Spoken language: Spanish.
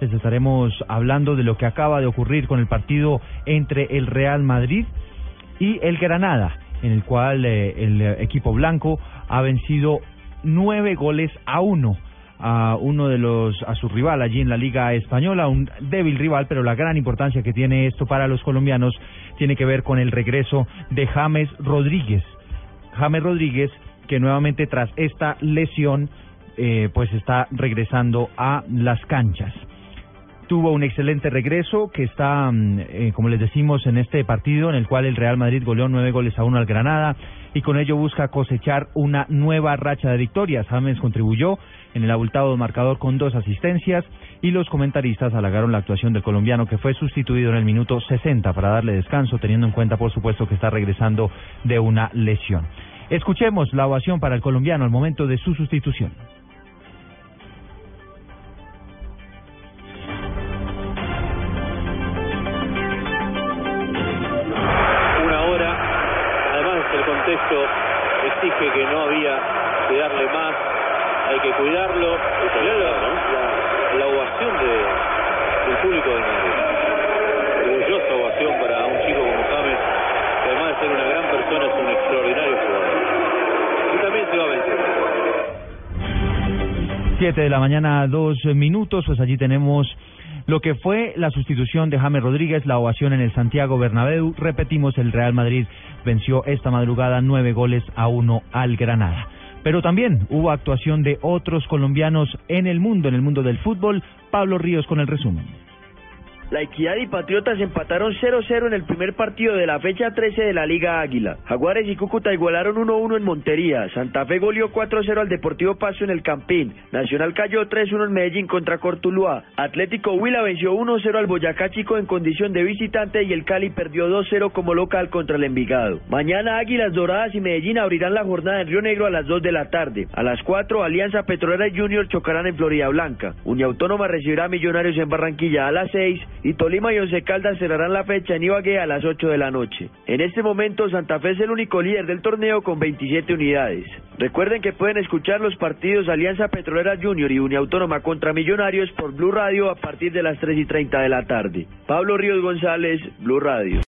Les estaremos hablando de lo que acaba de ocurrir con el partido entre el Real Madrid y el Granada, en el cual eh, el equipo blanco ha vencido nueve goles a uno a uno de los a su rival allí en la Liga Española, un débil rival, pero la gran importancia que tiene esto para los colombianos tiene que ver con el regreso de James Rodríguez. James Rodríguez que nuevamente tras esta lesión eh, pues está regresando a las canchas tuvo un excelente regreso que está, mm, eh, como les decimos, en este partido en el cual el Real Madrid goleó nueve goles a uno al Granada y con ello busca cosechar una nueva racha de victorias. James contribuyó en el abultado marcador con dos asistencias y los comentaristas halagaron la actuación del colombiano que fue sustituido en el minuto 60 para darle descanso, teniendo en cuenta, por supuesto, que está regresando de una lesión. Escuchemos la ovación para el colombiano al momento de su sustitución. Exige que no había que darle más, hay que cuidarlo. la, la, ovación de, del público de Madrid. Orgullosa ovación para un chico como James, que además de ser una gran persona es un extraordinario jugador. Y también se va a vencer. Siete de la mañana, dos minutos, pues allí tenemos lo que fue la sustitución de James Rodríguez, la ovación en el Santiago Bernabéu. Repetimos, el Real Madrid venció esta madrugada nueve goles a uno al Granada. Pero también hubo actuación de otros colombianos en el mundo, en el mundo del fútbol. Pablo Ríos con el resumen. La Equidad y Patriotas empataron 0-0 en el primer partido de la fecha 13 de la Liga Águila. Jaguares y Cúcuta igualaron 1-1 en Montería. Santa Fe goleó 4-0 al Deportivo Paso en el Campín. Nacional cayó 3-1 en Medellín contra Cortuluá. Atlético Huila venció 1-0 al Boyacá Chico en condición de visitante y el Cali perdió 2-0 como local contra el Envigado. Mañana Águilas Doradas y Medellín abrirán la jornada en Río Negro a las 2 de la tarde. A las 4 Alianza Petrolera y Junior chocarán en Florida Blanca. Unia Autónoma recibirá Millonarios en Barranquilla a las 6 y Tolima y Once Caldas cerrarán la fecha en Ibagué a las 8 de la noche. En este momento Santa Fe es el único líder del torneo con 27 unidades. Recuerden que pueden escuchar los partidos Alianza Petrolera Junior y Uniautónoma contra Millonarios por Blue Radio a partir de las 3 y 30 de la tarde. Pablo Ríos González, Blue Radio.